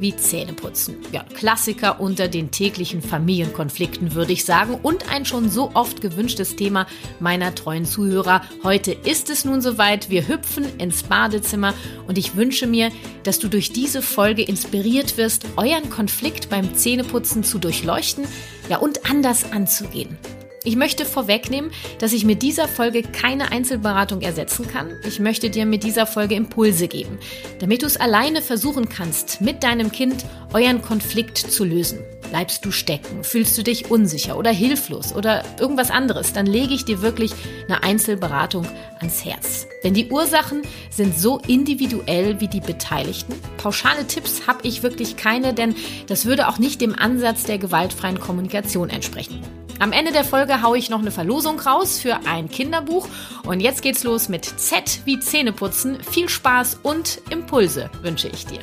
wie Zähneputzen. Ja, Klassiker unter den täglichen Familienkonflikten, würde ich sagen. Und ein schon so oft gewünschtes Thema meiner treuen Zuhörer. Heute ist es nun soweit. Wir hüpfen ins Badezimmer und ich wünsche mir, dass du durch diese Folge inspiriert wirst, euren Konflikt beim Zähneputzen zu durchleuchten, ja, und anders anzugehen. Ich möchte vorwegnehmen, dass ich mit dieser Folge keine Einzelberatung ersetzen kann. Ich möchte dir mit dieser Folge Impulse geben, damit du es alleine versuchen kannst, mit deinem Kind euren Konflikt zu lösen. Bleibst du stecken? Fühlst du dich unsicher oder hilflos oder irgendwas anderes? Dann lege ich dir wirklich eine Einzelberatung ans Herz. Denn die Ursachen sind so individuell wie die Beteiligten. Pauschale Tipps habe ich wirklich keine, denn das würde auch nicht dem Ansatz der gewaltfreien Kommunikation entsprechen. Am Ende der Folge haue ich noch eine Verlosung raus für ein Kinderbuch. Und jetzt geht's los mit Z wie Zähneputzen. Viel Spaß und Impulse wünsche ich dir.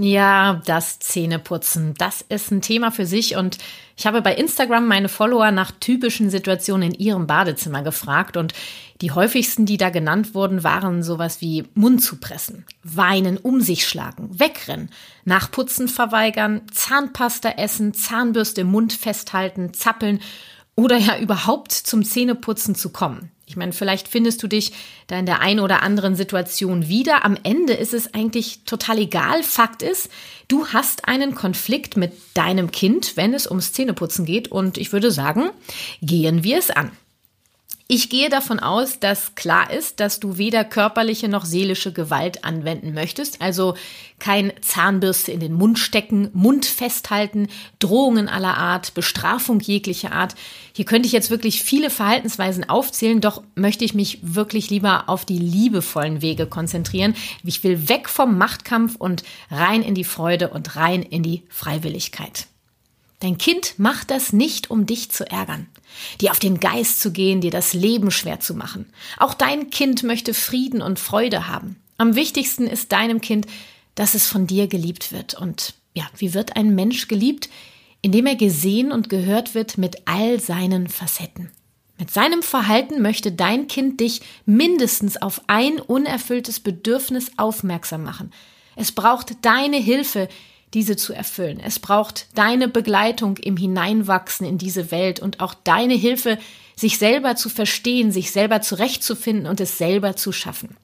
Ja, das Zähneputzen, das ist ein Thema für sich und ich habe bei Instagram meine Follower nach typischen Situationen in ihrem Badezimmer gefragt und die häufigsten, die da genannt wurden, waren sowas wie Mund zu pressen, weinen, um sich schlagen, wegrennen, nachputzen verweigern, Zahnpasta essen, Zahnbürste im Mund festhalten, zappeln oder ja überhaupt zum Zähneputzen zu kommen. Ich meine, vielleicht findest du dich da in der einen oder anderen Situation wieder. Am Ende ist es eigentlich total egal. Fakt ist, du hast einen Konflikt mit deinem Kind, wenn es ums Zähneputzen geht. Und ich würde sagen, gehen wir es an. Ich gehe davon aus, dass klar ist, dass du weder körperliche noch seelische Gewalt anwenden möchtest, also kein Zahnbürste in den Mund stecken, Mund festhalten, Drohungen aller Art, Bestrafung jeglicher Art. Hier könnte ich jetzt wirklich viele Verhaltensweisen aufzählen, doch möchte ich mich wirklich lieber auf die liebevollen Wege konzentrieren. Ich will weg vom Machtkampf und rein in die Freude und rein in die Freiwilligkeit. Dein Kind macht das nicht, um dich zu ärgern, dir auf den Geist zu gehen, dir das Leben schwer zu machen. Auch dein Kind möchte Frieden und Freude haben. Am wichtigsten ist deinem Kind, dass es von dir geliebt wird. Und ja, wie wird ein Mensch geliebt? Indem er gesehen und gehört wird mit all seinen Facetten. Mit seinem Verhalten möchte dein Kind dich mindestens auf ein unerfülltes Bedürfnis aufmerksam machen. Es braucht deine Hilfe, diese zu erfüllen. Es braucht deine Begleitung im Hineinwachsen in diese Welt und auch deine Hilfe, sich selber zu verstehen, sich selber zurechtzufinden und es selber zu schaffen.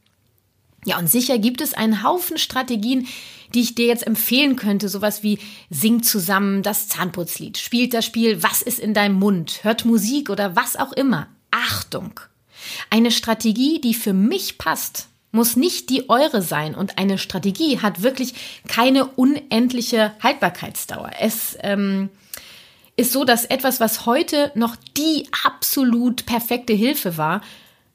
Ja, und sicher gibt es einen Haufen Strategien, die ich dir jetzt empfehlen könnte. Sowas wie sing zusammen das Zahnputzlied, spielt das Spiel Was ist in deinem Mund, hört Musik oder was auch immer. Achtung! Eine Strategie, die für mich passt, muss nicht die eure sein und eine Strategie hat wirklich keine unendliche Haltbarkeitsdauer. Es ähm, ist so, dass etwas, was heute noch die absolut perfekte Hilfe war,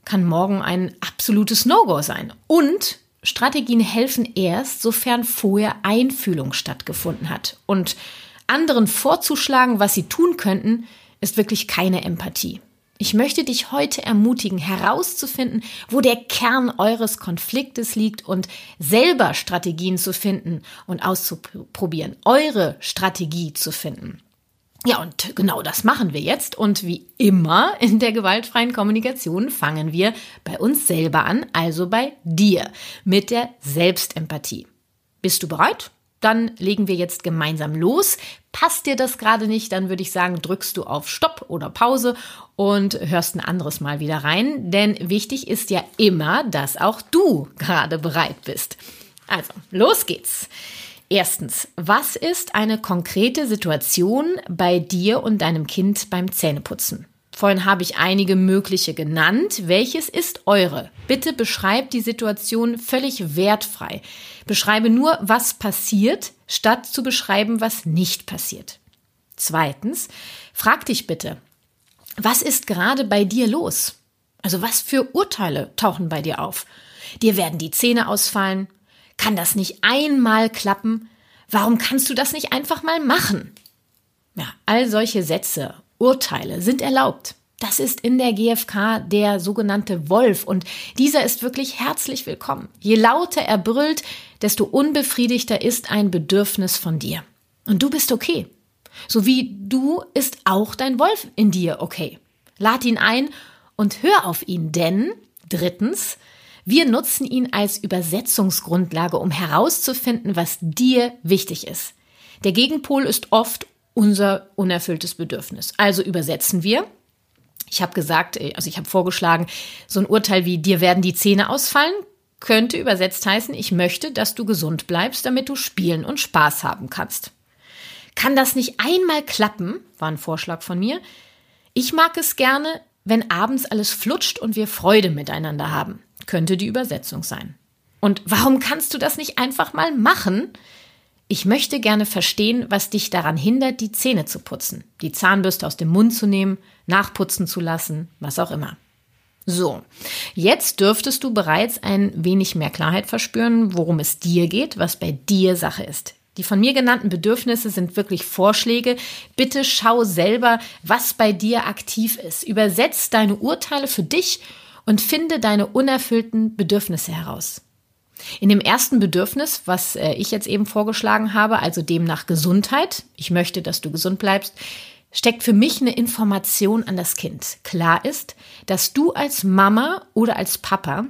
kann morgen ein absolutes No-Go sein. Und Strategien helfen erst, sofern vorher Einfühlung stattgefunden hat. Und anderen vorzuschlagen, was sie tun könnten, ist wirklich keine Empathie. Ich möchte dich heute ermutigen, herauszufinden, wo der Kern eures Konfliktes liegt und selber Strategien zu finden und auszuprobieren, eure Strategie zu finden. Ja, und genau das machen wir jetzt. Und wie immer in der gewaltfreien Kommunikation fangen wir bei uns selber an, also bei dir, mit der Selbstempathie. Bist du bereit? Dann legen wir jetzt gemeinsam los. Passt dir das gerade nicht, dann würde ich sagen, drückst du auf Stopp oder Pause und hörst ein anderes Mal wieder rein. Denn wichtig ist ja immer, dass auch du gerade bereit bist. Also, los geht's. Erstens, was ist eine konkrete Situation bei dir und deinem Kind beim Zähneputzen? Vorhin habe ich einige mögliche genannt. Welches ist eure? Bitte beschreibt die Situation völlig wertfrei. Beschreibe nur, was passiert, statt zu beschreiben, was nicht passiert. Zweitens, frag dich bitte, was ist gerade bei dir los? Also was für Urteile tauchen bei dir auf? Dir werden die Zähne ausfallen? Kann das nicht einmal klappen? Warum kannst du das nicht einfach mal machen? Ja, all solche Sätze, Urteile sind erlaubt. Das ist in der GfK der sogenannte Wolf und dieser ist wirklich herzlich willkommen. Je lauter er brüllt, desto unbefriedigter ist ein Bedürfnis von dir. Und du bist okay. So wie du ist auch dein Wolf in dir okay. Lad ihn ein und hör auf ihn, denn drittens, wir nutzen ihn als Übersetzungsgrundlage, um herauszufinden, was dir wichtig ist. Der Gegenpol ist oft unser unerfülltes Bedürfnis. Also übersetzen wir. Ich habe gesagt, also ich habe vorgeschlagen, so ein Urteil wie dir werden die Zähne ausfallen könnte übersetzt heißen, ich möchte, dass du gesund bleibst, damit du spielen und Spaß haben kannst. Kann das nicht einmal klappen? War ein Vorschlag von mir. Ich mag es gerne, wenn abends alles flutscht und wir Freude miteinander haben. Könnte die Übersetzung sein. Und warum kannst du das nicht einfach mal machen? Ich möchte gerne verstehen, was dich daran hindert, die Zähne zu putzen, die Zahnbürste aus dem Mund zu nehmen, nachputzen zu lassen, was auch immer. So, jetzt dürftest du bereits ein wenig mehr Klarheit verspüren, worum es dir geht, was bei dir Sache ist. Die von mir genannten Bedürfnisse sind wirklich Vorschläge. Bitte schau selber, was bei dir aktiv ist. Übersetz deine Urteile für dich und finde deine unerfüllten Bedürfnisse heraus. In dem ersten Bedürfnis, was äh, ich jetzt eben vorgeschlagen habe, also dem nach Gesundheit, ich möchte, dass du gesund bleibst, steckt für mich eine Information an das Kind. Klar ist, dass du als Mama oder als Papa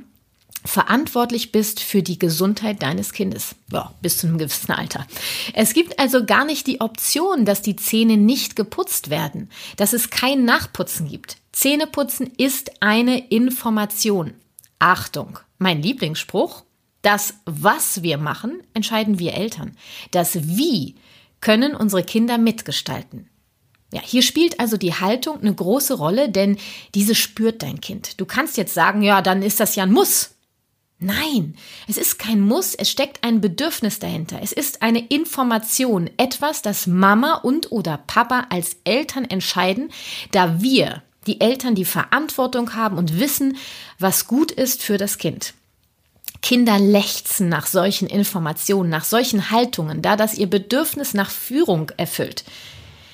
verantwortlich bist für die Gesundheit deines Kindes. Ja, bis zu einem gewissen Alter. Es gibt also gar nicht die Option, dass die Zähne nicht geputzt werden, dass es kein Nachputzen gibt. Zähneputzen ist eine Information. Achtung, mein Lieblingsspruch. Das, was wir machen, entscheiden wir Eltern. Das Wie können unsere Kinder mitgestalten. Ja, hier spielt also die Haltung eine große Rolle, denn diese spürt dein Kind. Du kannst jetzt sagen, ja, dann ist das ja ein Muss. Nein, es ist kein Muss, es steckt ein Bedürfnis dahinter. Es ist eine Information, etwas, das Mama und oder Papa als Eltern entscheiden, da wir, die Eltern, die Verantwortung haben und wissen, was gut ist für das Kind. Kinder lechzen nach solchen Informationen, nach solchen Haltungen, da das ihr Bedürfnis nach Führung erfüllt.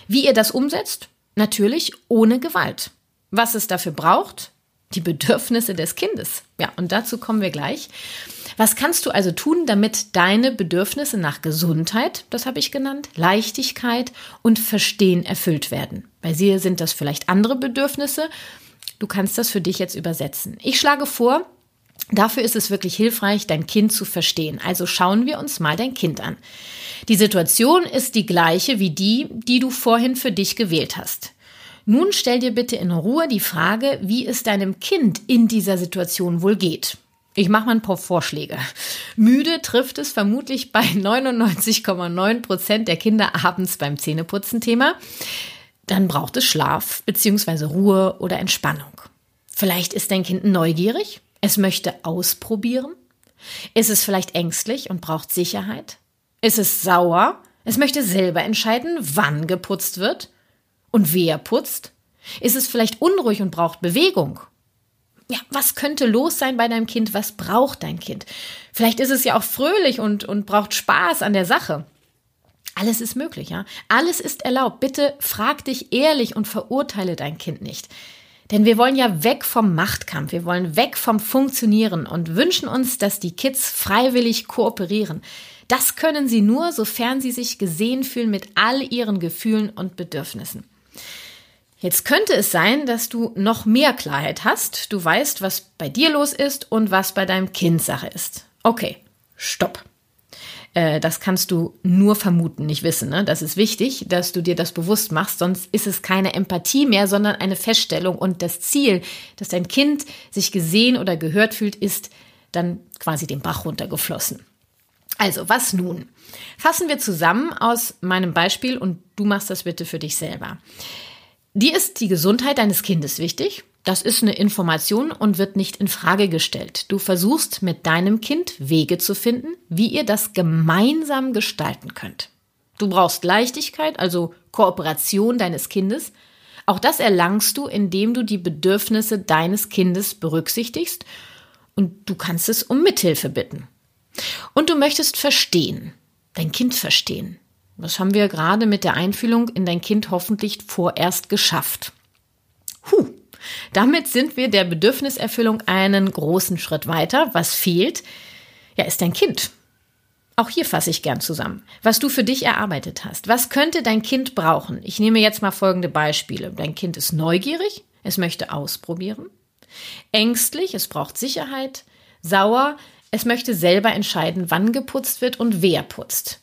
Wie ihr das umsetzt? Natürlich ohne Gewalt. Was es dafür braucht? Die Bedürfnisse des Kindes. Ja, und dazu kommen wir gleich. Was kannst du also tun, damit deine Bedürfnisse nach Gesundheit, das habe ich genannt, Leichtigkeit und Verstehen erfüllt werden? Bei dir sind das vielleicht andere Bedürfnisse. Du kannst das für dich jetzt übersetzen. Ich schlage vor, Dafür ist es wirklich hilfreich, dein Kind zu verstehen. Also schauen wir uns mal dein Kind an. Die Situation ist die gleiche wie die, die du vorhin für dich gewählt hast. Nun stell dir bitte in Ruhe die Frage, wie es deinem Kind in dieser Situation wohl geht. Ich mache mal ein paar Vorschläge. Müde trifft es vermutlich bei 99,9 Prozent der Kinder abends beim Zähneputzen-Thema. Dann braucht es Schlaf bzw. Ruhe oder Entspannung. Vielleicht ist dein Kind neugierig, es möchte ausprobieren. Ist es vielleicht ängstlich und braucht Sicherheit? Ist es sauer? Es möchte selber entscheiden, wann geputzt wird und wer putzt. Ist es vielleicht unruhig und braucht Bewegung? Ja, was könnte los sein bei deinem Kind? Was braucht dein Kind? Vielleicht ist es ja auch fröhlich und, und braucht Spaß an der Sache. Alles ist möglich, ja. Alles ist erlaubt. Bitte frag dich ehrlich und verurteile dein Kind nicht. Denn wir wollen ja weg vom Machtkampf, wir wollen weg vom Funktionieren und wünschen uns, dass die Kids freiwillig kooperieren. Das können sie nur, sofern sie sich gesehen fühlen mit all ihren Gefühlen und Bedürfnissen. Jetzt könnte es sein, dass du noch mehr Klarheit hast. Du weißt, was bei dir los ist und was bei deinem Kind Sache ist. Okay, stopp. Äh, das kannst du nur vermuten, nicht wissen. Ne? Das ist wichtig, dass du dir das bewusst machst, sonst ist es keine Empathie mehr, sondern eine Feststellung. Und das Ziel, dass dein Kind sich gesehen oder gehört fühlt, ist dann quasi den Bach runtergeflossen. Also, was nun? Fassen wir zusammen aus meinem Beispiel und du machst das bitte für dich selber. Dir ist die Gesundheit deines Kindes wichtig. Das ist eine Information und wird nicht in Frage gestellt. Du versuchst mit deinem Kind Wege zu finden, wie ihr das gemeinsam gestalten könnt. Du brauchst Leichtigkeit, also Kooperation deines Kindes. Auch das erlangst du, indem du die Bedürfnisse deines Kindes berücksichtigst und du kannst es um Mithilfe bitten. Und du möchtest verstehen. dein Kind verstehen. Das haben wir gerade mit der Einfühlung in dein Kind hoffentlich vorerst geschafft. Huh. Damit sind wir der Bedürfniserfüllung einen großen Schritt weiter. Was fehlt? Ja, ist dein Kind. Auch hier fasse ich gern zusammen, was du für dich erarbeitet hast. Was könnte dein Kind brauchen? Ich nehme jetzt mal folgende Beispiele. Dein Kind ist neugierig, es möchte ausprobieren, ängstlich, es braucht Sicherheit, sauer, es möchte selber entscheiden, wann geputzt wird und wer putzt.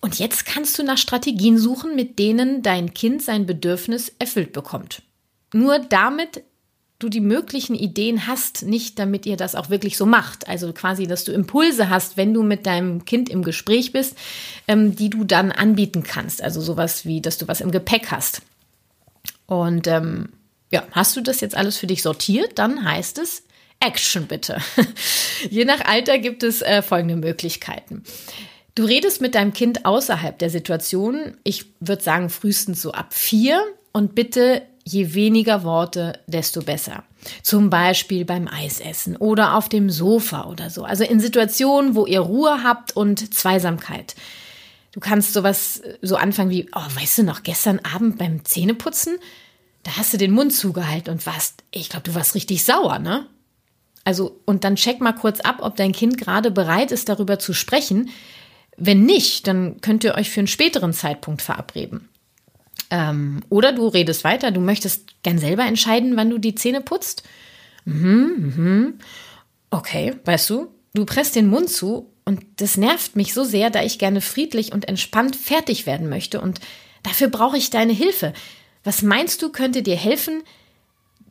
Und jetzt kannst du nach Strategien suchen, mit denen dein Kind sein Bedürfnis erfüllt bekommt. Nur damit du die möglichen Ideen hast, nicht damit ihr das auch wirklich so macht. Also quasi, dass du Impulse hast, wenn du mit deinem Kind im Gespräch bist, ähm, die du dann anbieten kannst. Also sowas wie, dass du was im Gepäck hast. Und ähm, ja, hast du das jetzt alles für dich sortiert? Dann heißt es Action bitte. Je nach Alter gibt es äh, folgende Möglichkeiten. Du redest mit deinem Kind außerhalb der Situation. Ich würde sagen, frühestens so ab vier. Und bitte je weniger Worte, desto besser. Zum Beispiel beim Eisessen oder auf dem Sofa oder so. Also in Situationen, wo ihr Ruhe habt und Zweisamkeit. Du kannst sowas so anfangen wie, oh, weißt du noch, gestern Abend beim Zähneputzen, da hast du den Mund zugehalten und warst, ich glaube, du warst richtig sauer, ne? Also, und dann check mal kurz ab, ob dein Kind gerade bereit ist, darüber zu sprechen. Wenn nicht, dann könnt ihr euch für einen späteren Zeitpunkt verabreden. Ähm, oder du redest weiter, du möchtest gern selber entscheiden, wann du die Zähne putzt. Mhm, mhm. Okay, weißt du, du presst den Mund zu und das nervt mich so sehr, da ich gerne friedlich und entspannt fertig werden möchte und dafür brauche ich deine Hilfe. Was meinst du, könnte dir helfen,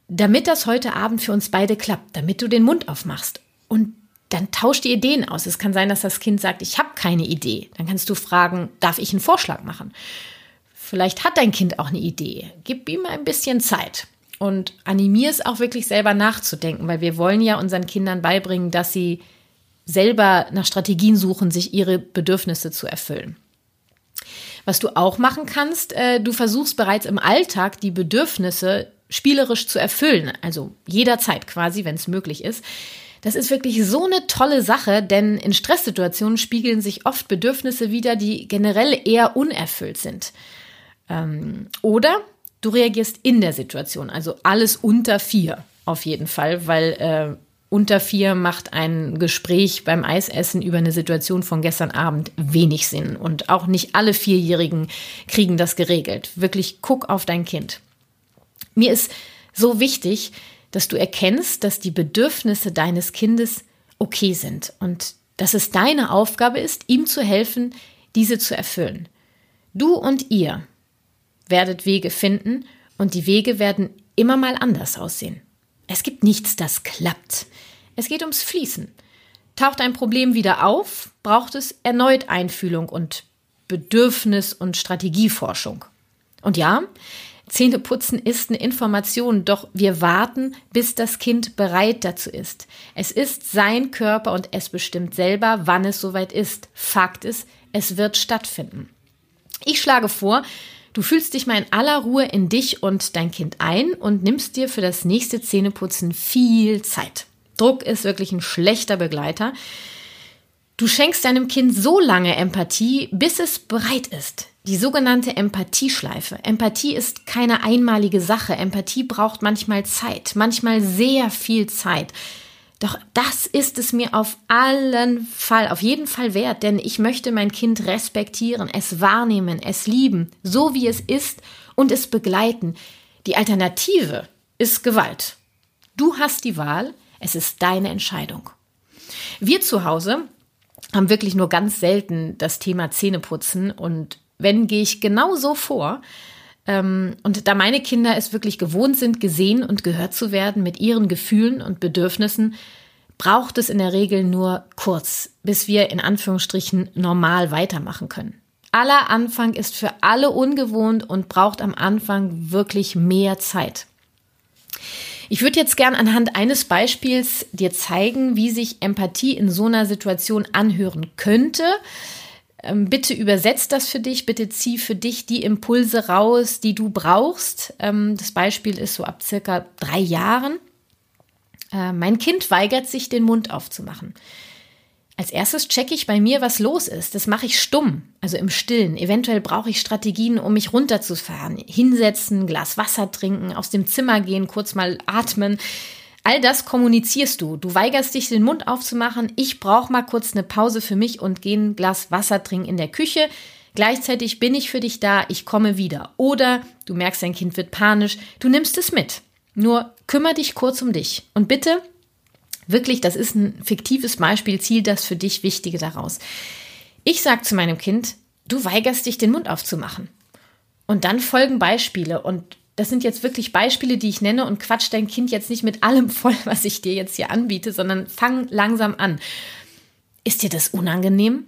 damit das heute Abend für uns beide klappt, damit du den Mund aufmachst? Und dann tausch die Ideen aus. Es kann sein, dass das Kind sagt, ich habe keine Idee. Dann kannst du fragen, darf ich einen Vorschlag machen? Vielleicht hat dein Kind auch eine Idee. Gib ihm ein bisschen Zeit und animier es auch wirklich selber nachzudenken, weil wir wollen ja unseren Kindern beibringen, dass sie selber nach Strategien suchen, sich ihre Bedürfnisse zu erfüllen. Was du auch machen kannst, äh, du versuchst bereits im Alltag die Bedürfnisse spielerisch zu erfüllen, also jederzeit quasi, wenn es möglich ist. Das ist wirklich so eine tolle Sache, denn in Stresssituationen spiegeln sich oft Bedürfnisse wieder, die generell eher unerfüllt sind. Ähm, oder du reagierst in der Situation, also alles unter vier auf jeden Fall, weil äh, unter vier macht ein Gespräch beim Eisessen über eine Situation von gestern Abend wenig Sinn. Und auch nicht alle Vierjährigen kriegen das geregelt. Wirklich guck auf dein Kind. Mir ist so wichtig, dass du erkennst, dass die Bedürfnisse deines Kindes okay sind und dass es deine Aufgabe ist, ihm zu helfen, diese zu erfüllen. Du und ihr werdet Wege finden und die Wege werden immer mal anders aussehen. Es gibt nichts, das klappt. Es geht ums Fließen. Taucht ein Problem wieder auf, braucht es erneut Einfühlung und Bedürfnis- und Strategieforschung. Und ja, Zähneputzen ist eine Information, doch wir warten, bis das Kind bereit dazu ist. Es ist sein Körper und es bestimmt selber, wann es soweit ist. Fakt ist, es wird stattfinden. Ich schlage vor, Du fühlst dich mal in aller Ruhe in dich und dein Kind ein und nimmst dir für das nächste Zähneputzen viel Zeit. Druck ist wirklich ein schlechter Begleiter. Du schenkst deinem Kind so lange Empathie, bis es bereit ist. Die sogenannte Empathieschleife. Empathie ist keine einmalige Sache. Empathie braucht manchmal Zeit, manchmal sehr viel Zeit. Doch das ist es mir auf allen Fall, auf jeden Fall wert, denn ich möchte mein Kind respektieren, es wahrnehmen, es lieben, so wie es ist und es begleiten. Die Alternative ist Gewalt. Du hast die Wahl, es ist deine Entscheidung. Wir zu Hause haben wirklich nur ganz selten das Thema Zähneputzen und wenn gehe ich genau so vor, und da meine Kinder es wirklich gewohnt sind, gesehen und gehört zu werden mit ihren Gefühlen und Bedürfnissen, braucht es in der Regel nur kurz, bis wir in Anführungsstrichen normal weitermachen können. Aller Anfang ist für alle ungewohnt und braucht am Anfang wirklich mehr Zeit. Ich würde jetzt gern anhand eines Beispiels dir zeigen, wie sich Empathie in so einer Situation anhören könnte. Ähm, bitte übersetzt das für dich, bitte zieh für dich die Impulse raus, die du brauchst. Ähm, das Beispiel ist so ab circa drei Jahren. Äh, mein Kind weigert sich, den Mund aufzumachen. Als erstes checke ich bei mir, was los ist. Das mache ich stumm, also im Stillen. Eventuell brauche ich Strategien, um mich runterzufahren. Hinsetzen, Glas Wasser trinken, aus dem Zimmer gehen, kurz mal atmen. All das kommunizierst du. Du weigerst dich, den Mund aufzumachen. Ich brauche mal kurz eine Pause für mich und gehe ein Glas Wasser trinken in der Küche. Gleichzeitig bin ich für dich da, ich komme wieder. Oder du merkst, dein Kind wird panisch, du nimmst es mit. Nur kümmere dich kurz um dich. Und bitte Wirklich, das ist ein fiktives Beispiel, ziel das für dich Wichtige daraus. Ich sage zu meinem Kind, du weigerst dich, den Mund aufzumachen. Und dann folgen Beispiele und das sind jetzt wirklich Beispiele, die ich nenne und quatsch dein Kind jetzt nicht mit allem voll, was ich dir jetzt hier anbiete, sondern fang langsam an. Ist dir das unangenehm?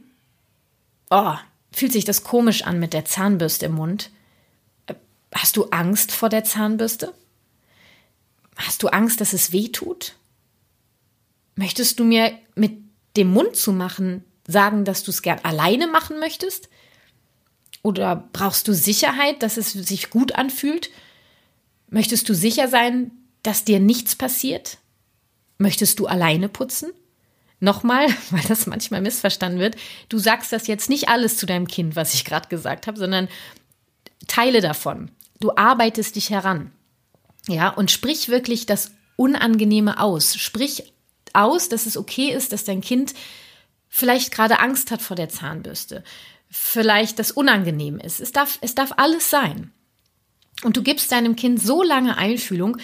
Oh, fühlt sich das komisch an mit der Zahnbürste im Mund? Hast du Angst vor der Zahnbürste? Hast du Angst, dass es weh tut? Möchtest du mir mit dem Mund zu machen sagen, dass du es gern alleine machen möchtest? Oder brauchst du Sicherheit, dass es sich gut anfühlt? Möchtest du sicher sein, dass dir nichts passiert? Möchtest du alleine putzen? Nochmal, weil das manchmal missverstanden wird, du sagst das jetzt nicht alles zu deinem Kind, was ich gerade gesagt habe, sondern Teile davon. Du arbeitest dich heran. Ja, und sprich wirklich das Unangenehme aus. Sprich aus, dass es okay ist, dass dein Kind vielleicht gerade Angst hat vor der Zahnbürste, vielleicht das unangenehm ist. Es darf, es darf alles sein. Und du gibst deinem Kind so lange Einfühlung,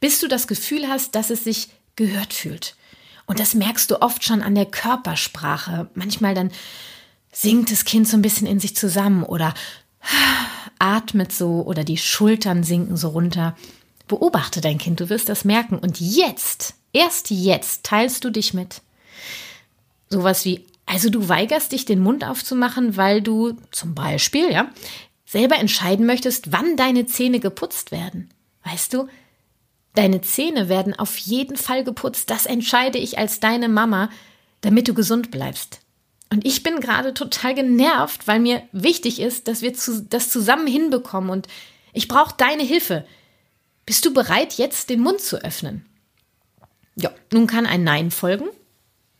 bis du das Gefühl hast, dass es sich gehört fühlt. Und das merkst du oft schon an der Körpersprache. Manchmal dann sinkt das Kind so ein bisschen in sich zusammen oder atmet so oder die Schultern sinken so runter. Beobachte dein Kind, du wirst das merken. Und jetzt Erst jetzt teilst du dich mit. Sowas wie, also du weigerst dich, den Mund aufzumachen, weil du zum Beispiel, ja, selber entscheiden möchtest, wann deine Zähne geputzt werden. Weißt du, deine Zähne werden auf jeden Fall geputzt. Das entscheide ich als deine Mama, damit du gesund bleibst. Und ich bin gerade total genervt, weil mir wichtig ist, dass wir das zusammen hinbekommen und ich brauche deine Hilfe. Bist du bereit, jetzt den Mund zu öffnen? Ja, nun kann ein Nein folgen,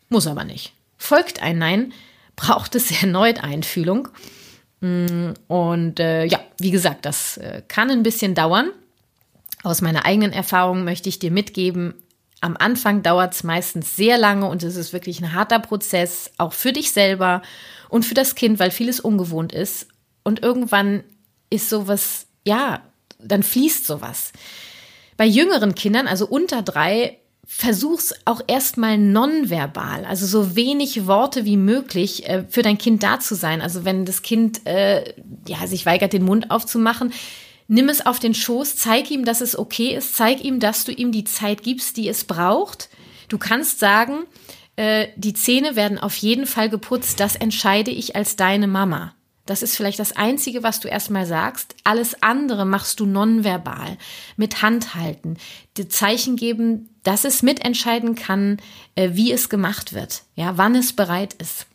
muss aber nicht. Folgt ein Nein, braucht es erneut Einfühlung. Mm, und äh, ja, wie gesagt, das äh, kann ein bisschen dauern. Aus meiner eigenen Erfahrung möchte ich dir mitgeben, am Anfang dauert es meistens sehr lange und es ist wirklich ein harter Prozess, auch für dich selber und für das Kind, weil vieles ungewohnt ist. Und irgendwann ist sowas, ja, dann fließt sowas. Bei jüngeren Kindern, also unter drei, versuch's auch erstmal nonverbal, also so wenig Worte wie möglich äh, für dein Kind da zu sein. Also wenn das Kind äh, ja sich weigert, den Mund aufzumachen, nimm es auf den Schoß, zeig ihm, dass es okay ist, zeig ihm, dass du ihm die Zeit gibst, die es braucht. Du kannst sagen, äh, die Zähne werden auf jeden Fall geputzt, das entscheide ich als deine Mama. Das ist vielleicht das Einzige, was du erstmal sagst. Alles andere machst du nonverbal, mit Handhalten, dir Zeichen geben, dass es mitentscheiden kann, äh, wie es gemacht wird, ja, wann es bereit ist.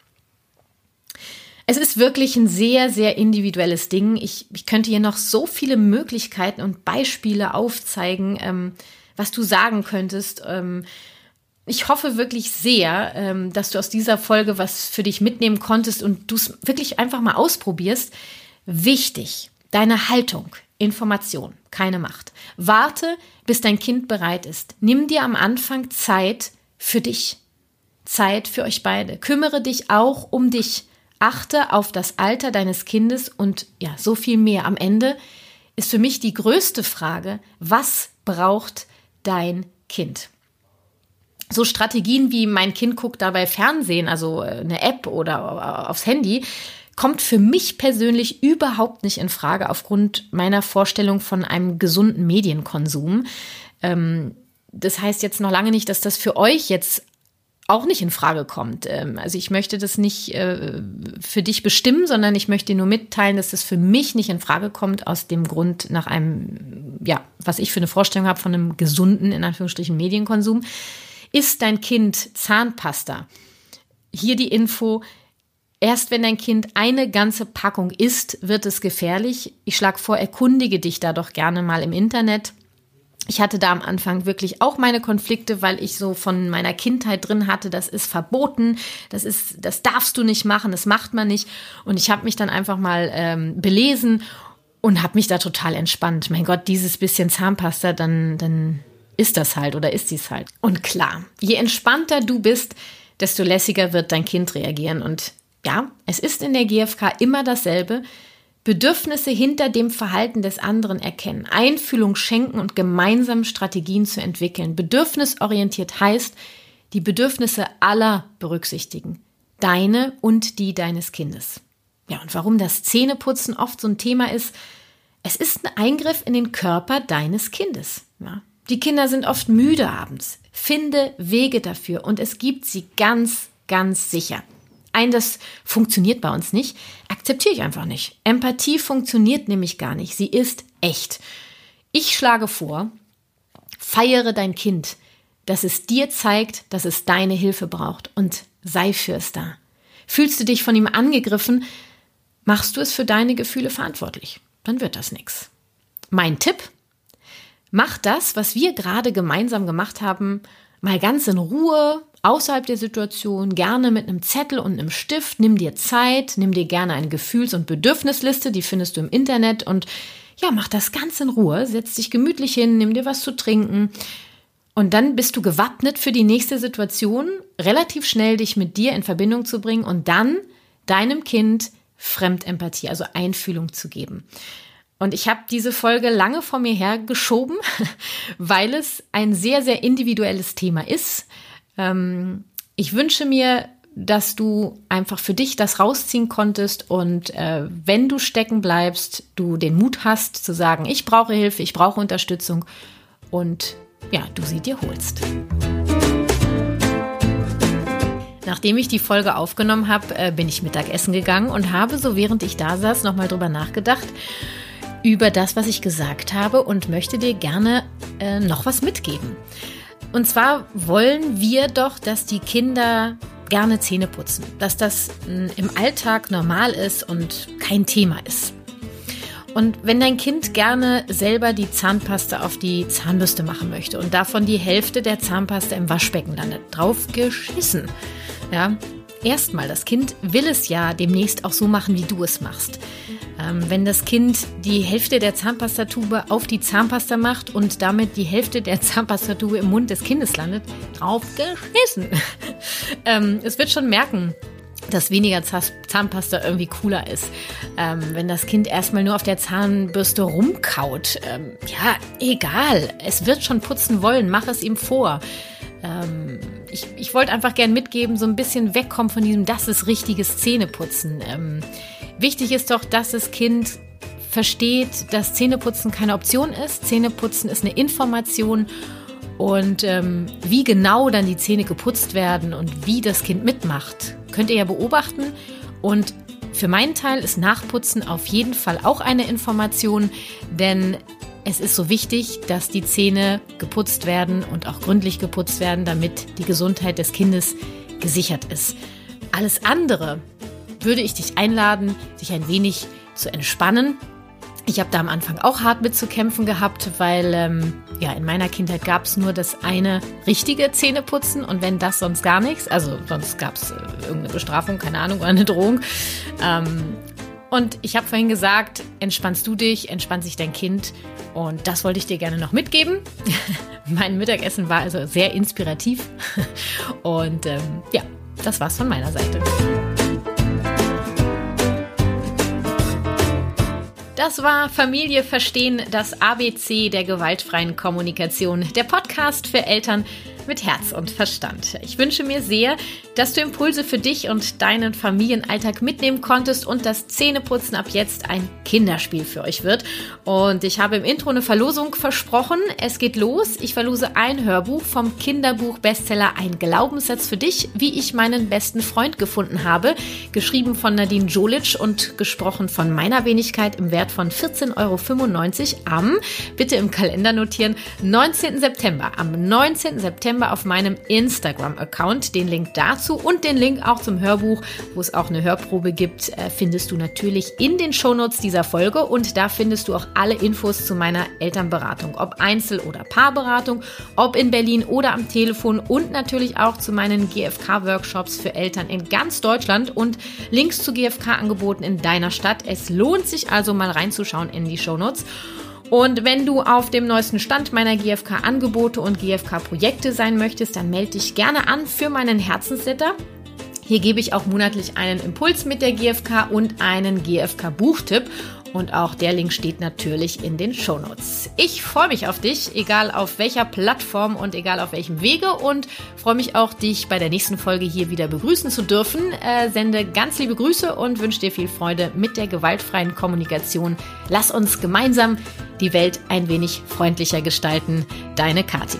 Es ist wirklich ein sehr, sehr individuelles Ding. Ich, ich könnte hier noch so viele Möglichkeiten und Beispiele aufzeigen, ähm, was du sagen könntest. Ähm, ich hoffe wirklich sehr, ähm, dass du aus dieser Folge was für dich mitnehmen konntest und du es wirklich einfach mal ausprobierst. Wichtig, deine Haltung, Information, keine Macht. Warte, bis dein Kind bereit ist. Nimm dir am Anfang Zeit für dich. Zeit für euch beide. Kümmere dich auch um dich. Achte auf das Alter deines Kindes und ja, so viel mehr. Am Ende ist für mich die größte Frage, was braucht dein Kind? So Strategien wie mein Kind guckt dabei Fernsehen, also äh, eine App oder äh, aufs Handy, kommt für mich persönlich überhaupt nicht in Frage aufgrund meiner Vorstellung von einem gesunden Medienkonsum. Ähm, das heißt jetzt noch lange nicht, dass das für euch jetzt auch nicht in Frage kommt. Ähm, also ich möchte das nicht äh, für dich bestimmen, sondern ich möchte dir nur mitteilen, dass das für mich nicht in Frage kommt aus dem Grund nach einem, ja, was ich für eine Vorstellung habe von einem gesunden, in Anführungsstrichen, Medienkonsum. Ist dein Kind Zahnpasta? Hier die Info. Erst wenn dein Kind eine ganze Packung isst, wird es gefährlich. Ich schlage vor, erkundige dich da doch gerne mal im Internet. Ich hatte da am Anfang wirklich auch meine Konflikte, weil ich so von meiner Kindheit drin hatte, das ist verboten, das ist, das darfst du nicht machen, das macht man nicht. Und ich habe mich dann einfach mal ähm, belesen und habe mich da total entspannt. Mein Gott, dieses bisschen Zahnpasta, dann, dann ist das halt oder ist dies halt. Und klar, je entspannter du bist, desto lässiger wird dein Kind reagieren. Und ja, es ist in der GfK immer dasselbe. Bedürfnisse hinter dem Verhalten des anderen erkennen, Einfühlung schenken und gemeinsam Strategien zu entwickeln. Bedürfnisorientiert heißt, die Bedürfnisse aller berücksichtigen. Deine und die deines Kindes. Ja, und warum das Zähneputzen oft so ein Thema ist, es ist ein Eingriff in den Körper deines Kindes. Ja. Die Kinder sind oft müde abends. Finde Wege dafür und es gibt sie ganz, ganz sicher. Ein, das funktioniert bei uns nicht, akzeptiere ich einfach nicht. Empathie funktioniert nämlich gar nicht. Sie ist echt. Ich schlage vor, feiere dein Kind, dass es dir zeigt, dass es deine Hilfe braucht und sei für es da. Fühlst du dich von ihm angegriffen, machst du es für deine Gefühle verantwortlich. Dann wird das nichts. Mein Tipp, mach das, was wir gerade gemeinsam gemacht haben, mal ganz in Ruhe, außerhalb der Situation, gerne mit einem Zettel und einem Stift. Nimm dir Zeit, nimm dir gerne eine Gefühls- und Bedürfnisliste, die findest du im Internet und ja, mach das ganz in Ruhe, setz dich gemütlich hin, nimm dir was zu trinken. Und dann bist du gewappnet für die nächste Situation, relativ schnell dich mit dir in Verbindung zu bringen und dann deinem Kind Fremdempathie, also Einfühlung zu geben. Und ich habe diese Folge lange vor mir hergeschoben, weil es ein sehr, sehr individuelles Thema ist. Ähm, ich wünsche mir, dass du einfach für dich das rausziehen konntest und äh, wenn du stecken bleibst, du den Mut hast zu sagen, ich brauche Hilfe, ich brauche Unterstützung und ja, du sie dir holst. Nachdem ich die Folge aufgenommen habe, äh, bin ich Mittagessen gegangen und habe so während ich da saß nochmal drüber nachgedacht über das, was ich gesagt habe und möchte dir gerne äh, noch was mitgeben. Und zwar wollen wir doch, dass die Kinder gerne Zähne putzen, dass das äh, im Alltag normal ist und kein Thema ist. Und wenn dein Kind gerne selber die Zahnpasta auf die Zahnbürste machen möchte und davon die Hälfte der Zahnpasta im Waschbecken landet, drauf geschissen. Ja, erstmal, das Kind will es ja demnächst auch so machen, wie du es machst. Ähm, wenn das Kind die Hälfte der Zahnpastatube auf die Zahnpasta macht und damit die Hälfte der Zahnpastatube im Mund des Kindes landet, drauf geschissen. ähm, es wird schon merken, dass weniger Zahnpasta irgendwie cooler ist. Ähm, wenn das Kind erstmal nur auf der Zahnbürste rumkaut, ähm, ja, egal. Es wird schon putzen wollen, mach es ihm vor. Ähm, ich, ich wollte einfach gern mitgeben, so ein bisschen wegkommen von diesem, das ist richtiges Zähneputzen. Wichtig ist doch, dass das Kind versteht, dass Zähneputzen keine Option ist. Zähneputzen ist eine Information und ähm, wie genau dann die Zähne geputzt werden und wie das Kind mitmacht, könnt ihr ja beobachten. Und für meinen Teil ist Nachputzen auf jeden Fall auch eine Information, denn es ist so wichtig, dass die Zähne geputzt werden und auch gründlich geputzt werden, damit die Gesundheit des Kindes gesichert ist. Alles andere würde ich dich einladen, sich ein wenig zu entspannen. Ich habe da am Anfang auch hart mit zu kämpfen gehabt, weil ähm, ja in meiner Kindheit gab es nur das eine richtige Zähneputzen und wenn das sonst gar nichts, also sonst gab es äh, irgendeine Bestrafung, keine Ahnung, oder eine Drohung. Ähm, und ich habe vorhin gesagt, entspannst du dich, entspannt sich dein Kind. Und das wollte ich dir gerne noch mitgeben. mein Mittagessen war also sehr inspirativ. Und ähm, ja, das war's von meiner Seite. Das war Familie verstehen, das ABC der gewaltfreien Kommunikation, der Podcast für Eltern mit Herz und Verstand. Ich wünsche mir sehr, dass du Impulse für dich und deinen Familienalltag mitnehmen konntest und das Zähneputzen ab jetzt ein Kinderspiel für euch wird. Und ich habe im Intro eine Verlosung versprochen. Es geht los. Ich verlose ein Hörbuch vom Kinderbuch-Bestseller Ein Glaubenssatz für dich, wie ich meinen besten Freund gefunden habe. Geschrieben von Nadine Jolic und gesprochen von meiner Wenigkeit im Wert von 14,95 Euro am, bitte im Kalender notieren, 19. September. Am 19. September September auf meinem Instagram-Account. Den Link dazu und den Link auch zum Hörbuch, wo es auch eine Hörprobe gibt, äh, findest du natürlich in den Shownotes dieser Folge und da findest du auch alle Infos zu meiner Elternberatung, ob Einzel- oder Paarberatung, ob in Berlin oder am Telefon und natürlich auch zu meinen GFK-Workshops für Eltern in ganz Deutschland und Links zu GFK-Angeboten in deiner Stadt. Es lohnt sich also mal reinzuschauen in die Shownotes. Und wenn du auf dem neuesten Stand meiner GFK-Angebote und GFK-Projekte sein möchtest, dann melde dich gerne an für meinen Herzenssitter. Hier gebe ich auch monatlich einen Impuls mit der GFK und einen GFK-Buchtipp. Und auch der Link steht natürlich in den Shownotes. Ich freue mich auf dich, egal auf welcher Plattform und egal auf welchem Wege und freue mich auch, dich bei der nächsten Folge hier wieder begrüßen zu dürfen. Äh, sende ganz liebe Grüße und wünsche dir viel Freude mit der gewaltfreien Kommunikation. Lass uns gemeinsam die Welt ein wenig freundlicher gestalten. Deine Kathi.